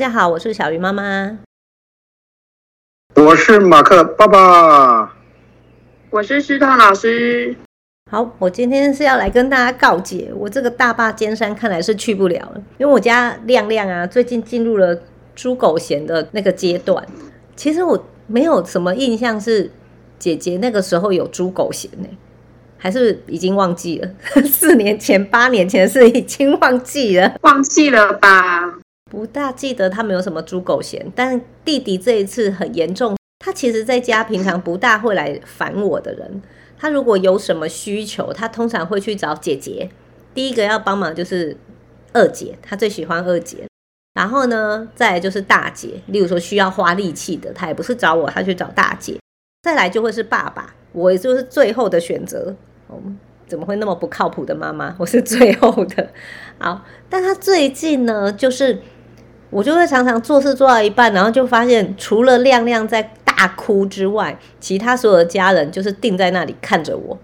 家好，我是小鱼妈妈。我是马克爸爸。我是师彤老师。好，我今天是要来跟大家告解，我这个大坝尖山看来是去不了了，因为我家亮亮啊，最近进入了猪狗嫌的那个阶段。其实我没有什么印象是姐姐那个时候有猪狗嫌呢，还是已经忘记了？四年前、八年前是已经忘记了，忘记了吧？不大记得他们有什么猪狗嫌，但弟弟这一次很严重。他其实在家平常不大会来烦我的人，他如果有什么需求，他通常会去找姐姐。第一个要帮忙就是二姐，他最喜欢二姐。然后呢，再来就是大姐，例如说需要花力气的，他也不是找我，他去找大姐。再来就会是爸爸，我也就是最后的选择。哦，怎么会那么不靠谱的妈妈？我是最后的。好，但他最近呢，就是。我就会常常做事做到一半，然后就发现除了亮亮在大哭之外，其他所有的家人就是定在那里看着我，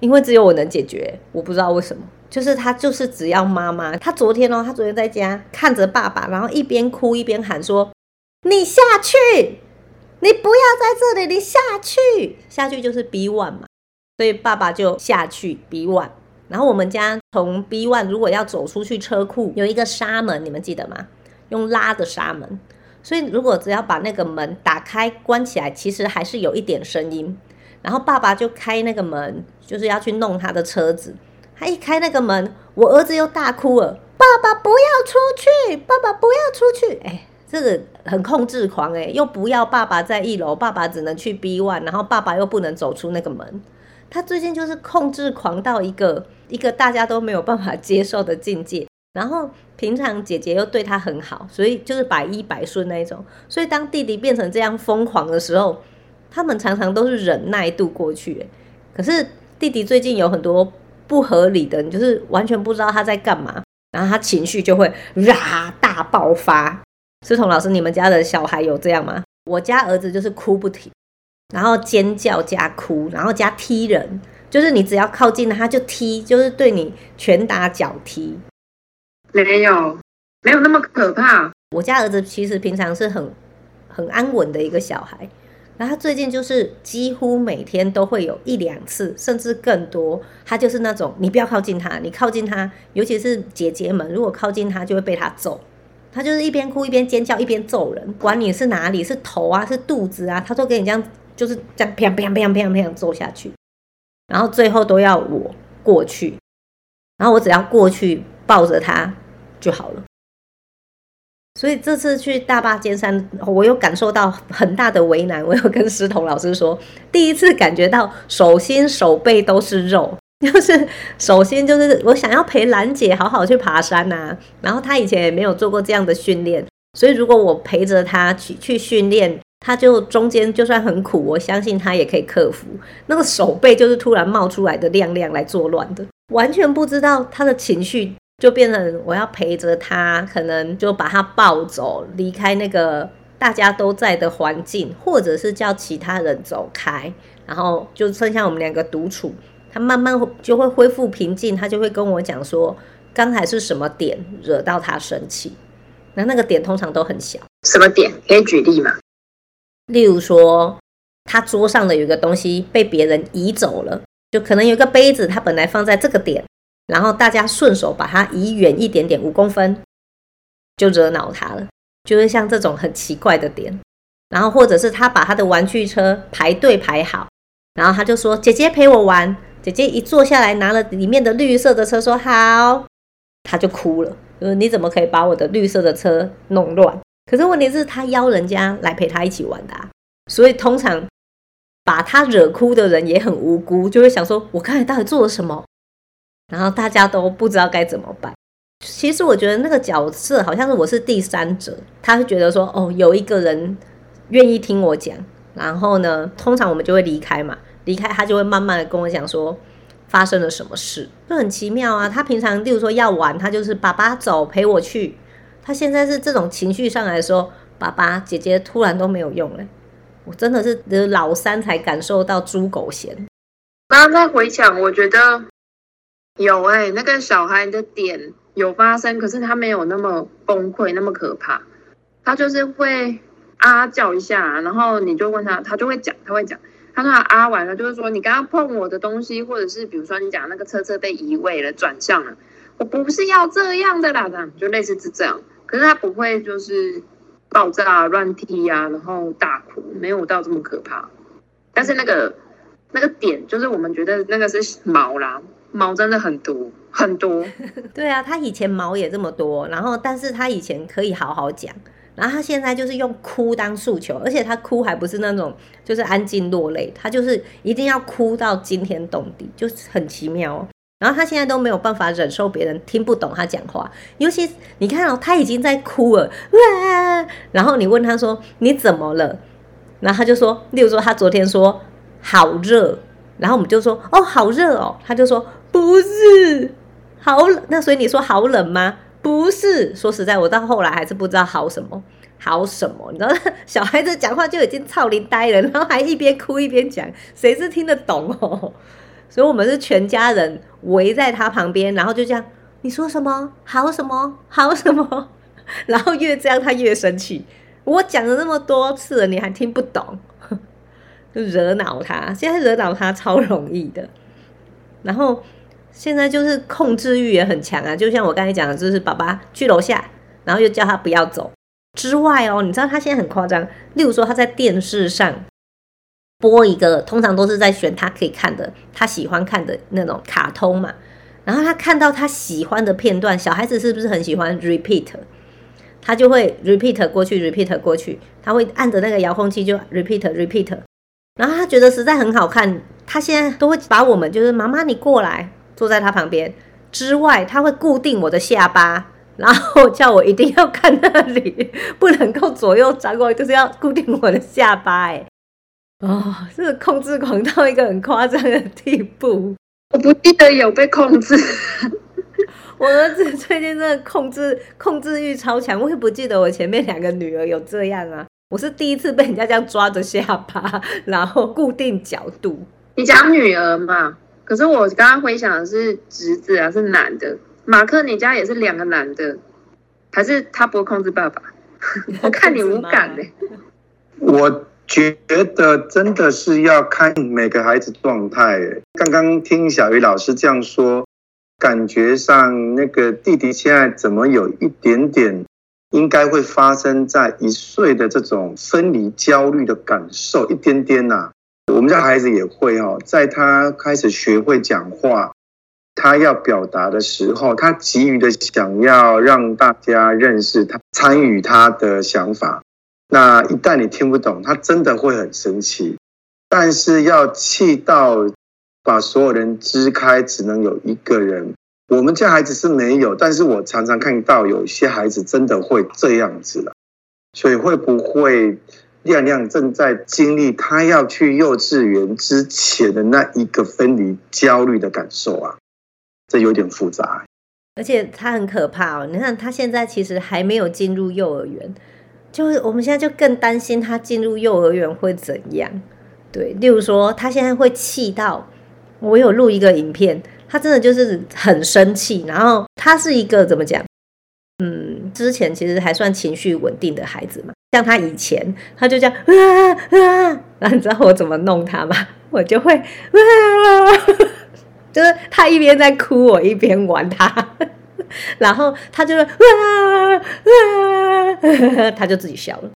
因为只有我能解决。我不知道为什么，就是他就是只要妈妈。他昨天哦，他昨天在家看着爸爸，然后一边哭一边喊说：“你下去，你不要在这里，你下去，下去就是 B one 嘛。”所以爸爸就下去 B one。然后我们家从 B one 如果要走出去车库，有一个纱门，你们记得吗？用拉的纱门，所以如果只要把那个门打开关起来，其实还是有一点声音。然后爸爸就开那个门，就是要去弄他的车子。他一开那个门，我儿子又大哭了：“爸爸不要出去，爸爸不要出去！”哎，这个很控制狂哎，又不要爸爸在一楼，爸爸只能去 B one，然后爸爸又不能走出那个门。他最近就是控制狂到一个一个大家都没有办法接受的境界。然后平常姐姐又对他很好，所以就是百依百顺那一种。所以当弟弟变成这样疯狂的时候，他们常常都是忍耐度过去。可是弟弟最近有很多不合理的，你就是完全不知道他在干嘛，然后他情绪就会大爆发。思彤老师，你们家的小孩有这样吗？我家儿子就是哭不停，然后尖叫加哭，然后加踢人，就是你只要靠近他就踢，就是对你拳打脚踢。没有，没有那么可怕。我家儿子其实平常是很很安稳的一个小孩，然后他最近就是几乎每天都会有一两次，甚至更多。他就是那种你不要靠近他，你靠近他，尤其是姐姐们，如果靠近他就会被他揍。他就是一边哭一边尖叫一边揍人，管你是哪里，是头啊，是肚子啊，他都给你这样，就是这样啪啪啪啪啪揍下去，然后最后都要我过去，然后我只要过去抱着他。就好了，所以这次去大坝尖山，我有感受到很大的为难。我有跟师彤老师说，第一次感觉到手心手背都是肉，就是手心就是我想要陪兰姐好好去爬山呐、啊，然后她以前也没有做过这样的训练，所以如果我陪着她去去训练，她就中间就算很苦，我相信她也可以克服。那个手背就是突然冒出来的亮亮来作乱的，完全不知道她的情绪。就变成我要陪着他，可能就把他抱走，离开那个大家都在的环境，或者是叫其他人走开，然后就剩下我们两个独处。他慢慢就会恢复平静，他就会跟我讲说，刚才是什么点惹到他生气？那那个点通常都很小。什么点？可以举例吗？例如说，他桌上的有一个东西被别人移走了，就可能有一个杯子，他本来放在这个点。然后大家顺手把它移远一点点，五公分，就惹恼他了。就是像这种很奇怪的点，然后或者是他把他的玩具车排队排好，然后他就说：“姐姐陪我玩。”姐姐一坐下来，拿了里面的绿色的车，说：“好。”他就哭了，就是你怎么可以把我的绿色的车弄乱？可是问题是，他邀人家来陪他一起玩的啊，所以通常把他惹哭的人也很无辜，就会想说：“我刚才到底做了什么？”然后大家都不知道该怎么办。其实我觉得那个角色好像是我是第三者，他会觉得说，哦，有一个人愿意听我讲。然后呢，通常我们就会离开嘛，离开他就会慢慢的跟我讲说发生了什么事，就很奇妙啊。他平常例如说要玩，他就是爸爸走陪我去。他现在是这种情绪上来说，爸爸姐姐突然都没有用了。我真的是老三才感受到猪狗嫌。刚刚在回想，我觉得。有哎，那个小孩的点有发生，可是他没有那么崩溃，那么可怕。他就是会啊叫一下，然后你就问他，他就会讲，他会讲。他说他啊完了，就是说你刚刚碰我的东西，或者是比如说你讲那个车车被移位了，转向了，我不是要这样的啦，这样就类似是这样。可是他不会就是爆炸、乱踢啊，然后大哭，没有到这么可怕。但是那个那个点，就是我们觉得那个是毛啦，毛真的很多很多。对啊，他以前毛也这么多，然后但是他以前可以好好讲。然后他现在就是用哭当诉求，而且他哭还不是那种就是安静落泪，他就是一定要哭到惊天动地，就是很奇妙哦。然后他现在都没有办法忍受别人听不懂他讲话，尤其你看哦，他已经在哭了，然后你问他说你怎么了？然后他就说，例如说他昨天说好热，然后我们就说哦好热哦，他就说不是好冷，那所以你说好冷吗？不是，说实在，我到后来还是不知道好什么，好什么？你知道，小孩子讲话就已经超龄呆了，然后还一边哭一边讲，谁是听得懂哦？所以我们是全家人围在他旁边，然后就这样，你说什么？好什么？好什么？然后越这样他越生气。我讲了那么多次了，你还听不懂，就惹恼他。现在惹恼他超容易的，然后。现在就是控制欲也很强啊，就像我刚才讲的，就是爸爸去楼下，然后又叫他不要走之外哦，你知道他现在很夸张。例如说他在电视上播一个，通常都是在选他可以看的、他喜欢看的那种卡通嘛。然后他看到他喜欢的片段，小孩子是不是很喜欢 repeat？他就会 repeat 过去，repeat 过去，他会按着那个遥控器就 repeat repeat。然后他觉得实在很好看，他现在都会把我们就是妈妈你过来。坐在他旁边之外，他会固定我的下巴，然后叫我一定要看那里，不能够左右张望，就是要固定我的下巴。哎，哦，这个控制狂到一个很夸张的地步。我不记得有被控制，我儿子最近真的控制控制欲超强，我也不记得我前面两个女儿有这样啊。我是第一次被人家这样抓着下巴，然后固定角度。你讲女儿嘛？可是我刚刚回想的是侄子啊，是男的。马克，你家也是两个男的，还是他不会控制爸爸？我看你无感的。我觉得真的是要看每个孩子状态。刚刚听小鱼老师这样说，感觉上那个弟弟现在怎么有一点点应该会发生在一岁的这种分离焦虑的感受，一点点呐、啊。我们家孩子也会哦，在他开始学会讲话，他要表达的时候，他急于的想要让大家认识他，参与他的想法。那一旦你听不懂，他真的会很生气。但是要气到把所有人支开，只能有一个人。我们家孩子是没有，但是我常常看到有些孩子真的会这样子了。所以会不会？亮亮正在经历他要去幼稚园之前的那一个分离焦虑的感受啊，这有点复杂。而且他很可怕哦，你看他现在其实还没有进入幼儿园，就是我们现在就更担心他进入幼儿园会怎样。对，例如说他现在会气到，我有录一个影片，他真的就是很生气，然后他是一个怎么讲？嗯，之前其实还算情绪稳定的孩子嘛。像他以前，他就这样啊啊，然后你知道我怎么弄他吗？我就会啊，就是他一边在哭，我一边玩他，然后他就会啊啊，他就自己笑了。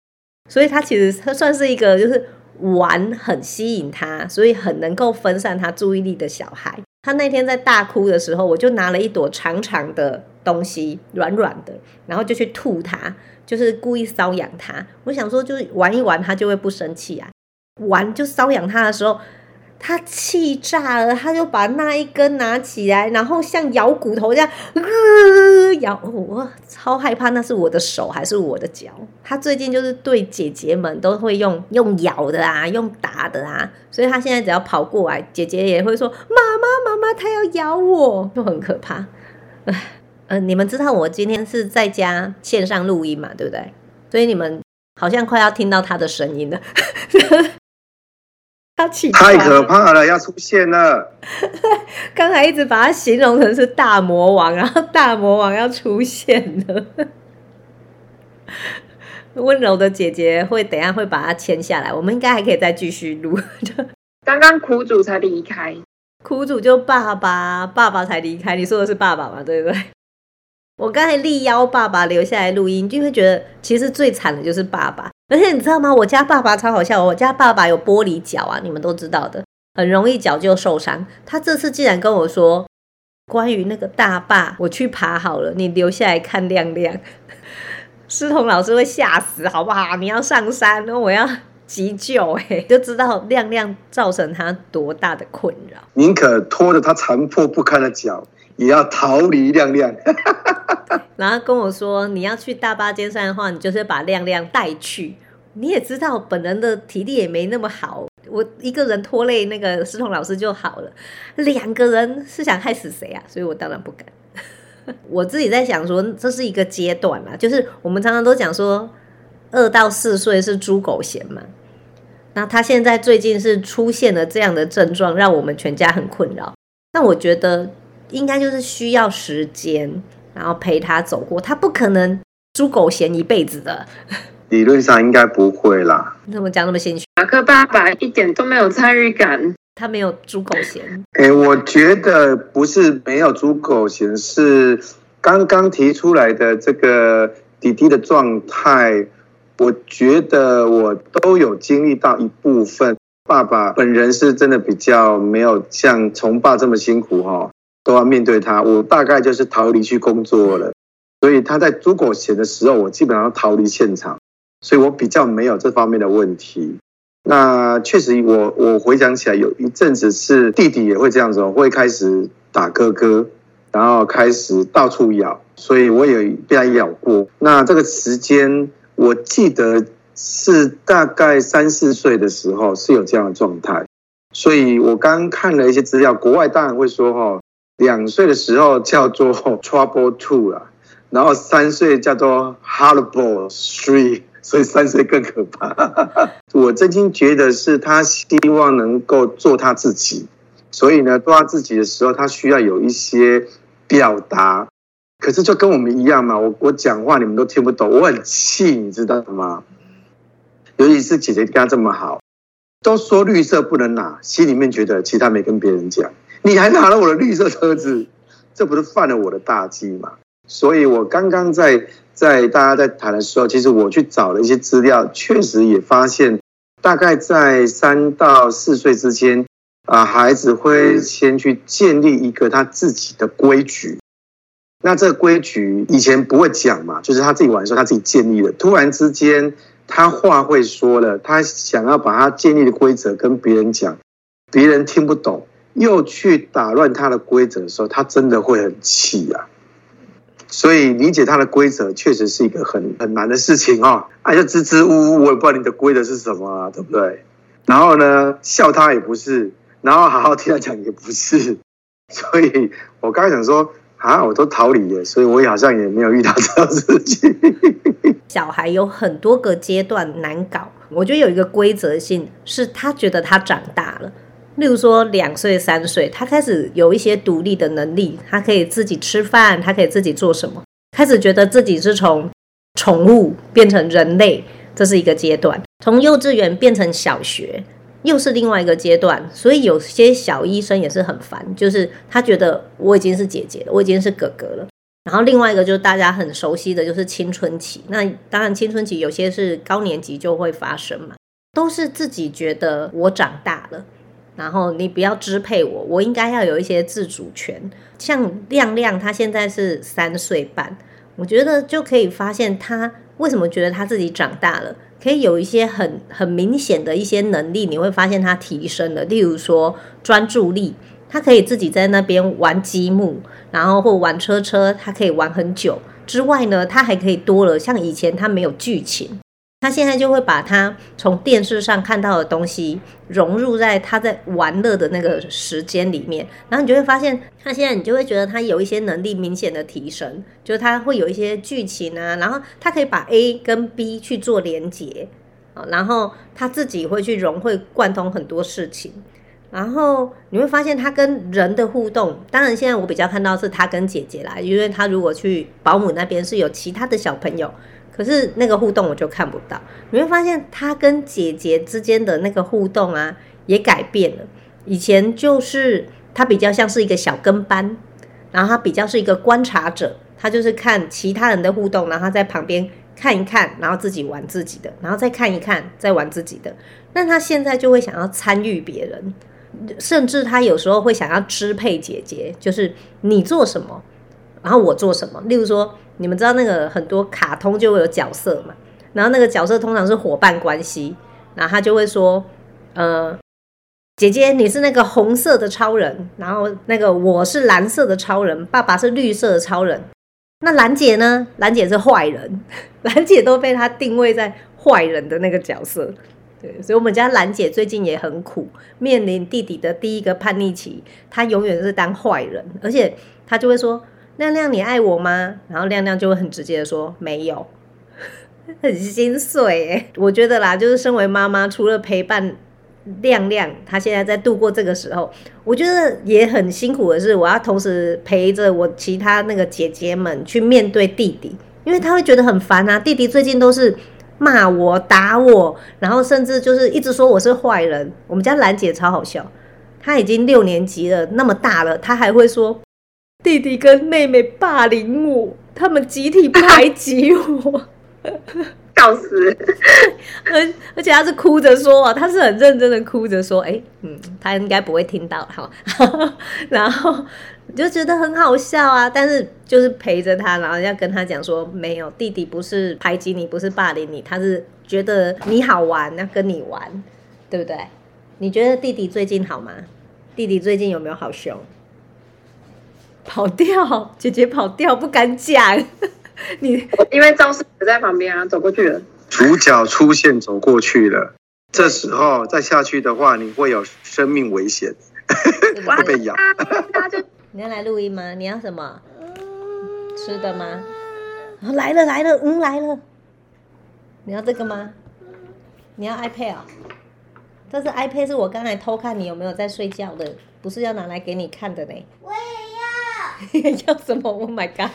所以他其实他算是一个就是玩很吸引他，所以很能够分散他注意力的小孩。他那天在大哭的时候，我就拿了一朵长长的东西，软软的，然后就去吐他，就是故意搔痒他。我想说，就是玩一玩，他就会不生气啊。玩就搔痒他的时候。他气炸了，他就把那一根拿起来，然后像咬骨头这样，呃、咬我，超害怕，那是我的手还是我的脚？他最近就是对姐姐们都会用用咬的啊，用打的啊，所以他现在只要跑过来，姐姐也会说妈妈妈妈，他要咬我，就很可怕。哎，呃，你们知道我今天是在家线上录音嘛，对不对？所以你们好像快要听到他的声音了。他起太可怕了，要出现了。刚才一直把他形容成是大魔王，然后大魔王要出现了。温柔的姐姐会等下会把它牵下来，我们应该还可以再继续录。刚刚苦主才离开，苦主就爸爸，爸爸才离开。你说的是爸爸嘛？对不对？我刚才力邀爸爸留下来录音，就会觉得其实最惨的就是爸爸。而且你知道吗？我家爸爸超好笑，我家爸爸有玻璃脚啊，你们都知道的，很容易脚就受伤。他这次竟然跟我说，关于那个大坝，我去爬好了，你留下来看亮亮。师彤老师会吓死，好不好？你要上山，我要急救，哎，就知道亮亮造成他多大的困扰。宁可拖着他残破不堪的脚，也要逃离亮亮。然后跟我说，你要去大巴尖山的话，你就是把亮亮带去。你也知道，本人的体力也没那么好，我一个人拖累那个思彤老师就好了，两个人是想害死谁啊？所以我当然不敢。我自己在想说，这是一个阶段啦，就是我们常常都讲说，二到四岁是猪狗嫌嘛。那他现在最近是出现了这样的症状，让我们全家很困扰。那我觉得应该就是需要时间。然后陪他走过，他不可能猪狗嫌一辈子的。理论上应该不会啦。你怎么讲那么心虚？马克爸爸一点都没有参与感，他没有猪狗嫌。哎，我觉得不是没有猪狗嫌，是刚刚提出来的这个弟弟的状态，我觉得我都有经历到一部分。爸爸本人是真的比较没有像从爸这么辛苦哈、哦。都要面对他，我大概就是逃离去工作了，所以他在猪狗嫌的时候，我基本上逃离现场，所以我比较没有这方面的问题。那确实我，我我回想起来，有一阵子是弟弟也会这样子，会开始打哥哥，然后开始到处咬，所以我也被他咬过。那这个时间，我记得是大概三四岁的时候是有这样的状态，所以我刚看了一些资料，国外当然会说哈。两岁的时候叫做 Trouble Two 啦，然后三岁叫做 Horrible Three，所以三岁更可怕。我真心觉得是他希望能够做他自己，所以呢，做他自己的时候，他需要有一些表达。可是就跟我们一样嘛，我我讲话你们都听不懂，我很气，你知道吗？尤其是姐姐跟他这么好，都说绿色不能拿，心里面觉得其他没跟别人讲。你还拿了我的绿色车子，这不是犯了我的大忌吗？所以，我刚刚在在大家在谈的时候，其实我去找了一些资料，确实也发现，大概在三到四岁之间，啊，孩子会先去建立一个他自己的规矩。那这个规矩以前不会讲嘛，就是他自己玩的时候他自己建立的。突然之间，他话会说了，他想要把他建立的规则跟别人讲，别人听不懂。又去打乱他的规则的时候，他真的会很气啊！所以理解他的规则确实是一个很很难的事情哦。哎呀，支支吾吾，我也不知道你的规则是什么啊，对不对？然后呢，笑他也不是，然后好好听他讲也不是。所以我刚才想说啊，我都逃离了，所以我也好像也没有遇到这样的事情。小孩有很多个阶段难搞，我觉得有一个规则性，是他觉得他长大了。例如说，两岁、三岁，他开始有一些独立的能力，他可以自己吃饭，他可以自己做什么，开始觉得自己是从宠物变成人类，这是一个阶段；从幼稚园变成小学，又是另外一个阶段。所以有些小医生也是很烦，就是他觉得我已经是姐姐了，我已经是哥哥了。然后另外一个就是大家很熟悉的就是青春期，那当然青春期有些是高年级就会发生嘛，都是自己觉得我长大了。然后你不要支配我，我应该要有一些自主权。像亮亮，他现在是三岁半，我觉得就可以发现他为什么觉得他自己长大了，可以有一些很很明显的一些能力，你会发现他提升了。例如说专注力，他可以自己在那边玩积木，然后或玩车车，他可以玩很久。之外呢，他还可以多了，像以前他没有剧情。他现在就会把他从电视上看到的东西融入在他在玩乐的那个时间里面，然后你就会发现，他现在你就会觉得他有一些能力明显的提升，就是他会有一些剧情啊，然后他可以把 A 跟 B 去做连接啊，然后他自己会去融会贯通很多事情，然后你会发现他跟人的互动，当然现在我比较看到是他跟姐姐啦，因为他如果去保姆那边是有其他的小朋友。可是那个互动我就看不到。你会发现他跟姐姐之间的那个互动啊，也改变了。以前就是他比较像是一个小跟班，然后他比较是一个观察者，他就是看其他人的互动，然后他在旁边看一看，然后自己玩自己的，然后再看一看，再玩自己的。那他现在就会想要参与别人，甚至他有时候会想要支配姐姐，就是你做什么，然后我做什么。例如说。你们知道那个很多卡通就会有角色嘛，然后那个角色通常是伙伴关系，然后他就会说，呃，姐姐你是那个红色的超人，然后那个我是蓝色的超人，爸爸是绿色的超人，那兰姐呢？兰姐是坏人，兰姐都被他定位在坏人的那个角色，对，所以我们家兰姐最近也很苦，面临弟弟的第一个叛逆期，她永远是当坏人，而且她就会说。亮亮，你爱我吗？然后亮亮就会很直接的说没有，很心碎哎。我觉得啦，就是身为妈妈，除了陪伴亮亮，他现在在度过这个时候，我觉得也很辛苦的是，我要同时陪着我其他那个姐姐们去面对弟弟，因为他会觉得很烦啊。弟弟最近都是骂我、打我，然后甚至就是一直说我是坏人。我们家兰姐超好笑，她已经六年级了，那么大了，她还会说。弟弟跟妹妹霸凌我，他们集体排挤我，笑死！而而且他是哭着说，他是很认真的哭着说，哎、欸，嗯，他应该不会听到，哈，然后就觉得很好笑啊。但是就是陪着他，然后要跟他讲说，没有，弟弟不是排挤你，不是霸凌你，他是觉得你好玩，要跟你玩，对不对？你觉得弟弟最近好吗？弟弟最近有没有好凶？跑掉，姐姐跑掉，不敢讲。你因为肇事者在旁边啊，走过去了。主角出现，走过去了。这时候再下去的话，你会有生命危险，会被咬。你要来录音吗？你要什么？吃的吗？哦，来了来了，嗯来了。你要这个吗？你要 iPad 啊？这是 iPad，是我刚才偷看你有没有在睡觉的，不是要拿来给你看的呢。要什么？Oh my god！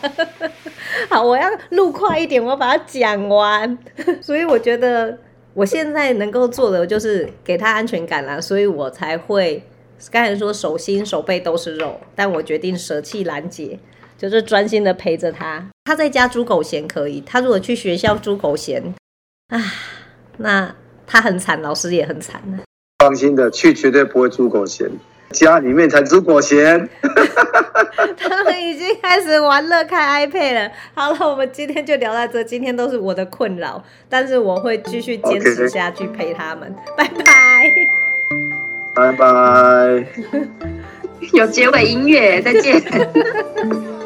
好，我要录快一点，我要把它讲完。所以我觉得我现在能够做的就是给他安全感啦，所以我才会刚才说手心手背都是肉，但我决定舍弃兰姐，就是专心的陪着他。他在家猪狗嫌可以，他如果去学校猪狗嫌，啊，那他很惨，老师也很惨。放心的，去绝对不会猪狗嫌。家里面才吃果咸，他们已经开始玩乐开 iPad 了。好了，我们今天就聊到这。今天都是我的困扰，但是我会继续坚持下去陪他们。拜拜，拜拜。有结尾音乐，再见。